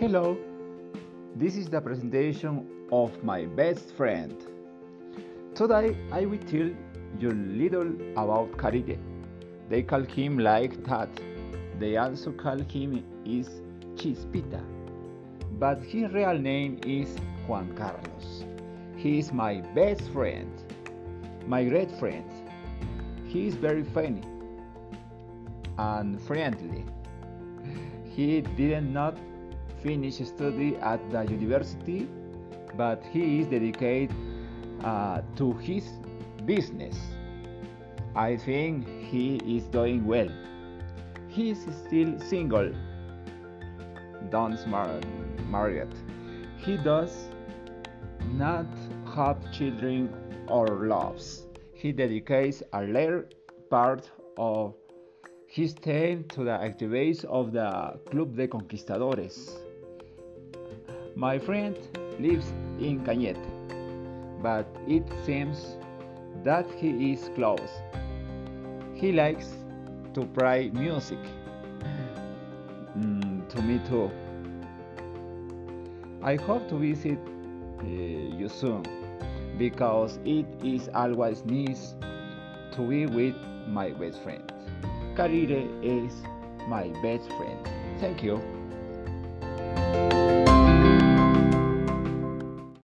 Hello, this is the presentation of my best friend. Today I will tell you little about Caride. They call him like that. They also call him is Chispita, but his real name is Juan Carlos. He is my best friend, my great friend. He is very funny and friendly. He did not finish study at the university, but he is dedicated uh, to his business. I think he is doing well. He is still single. Don't smart, married. He does not have children or loves. He dedicates a large part of his time to the activities of the Club de Conquistadores. My friend lives in Cañete, but it seems that he is close. He likes to play music. Mm, to me too. I hope to visit uh, you soon because it is always nice to be with my best friend. Carire is my best friend. Thank you.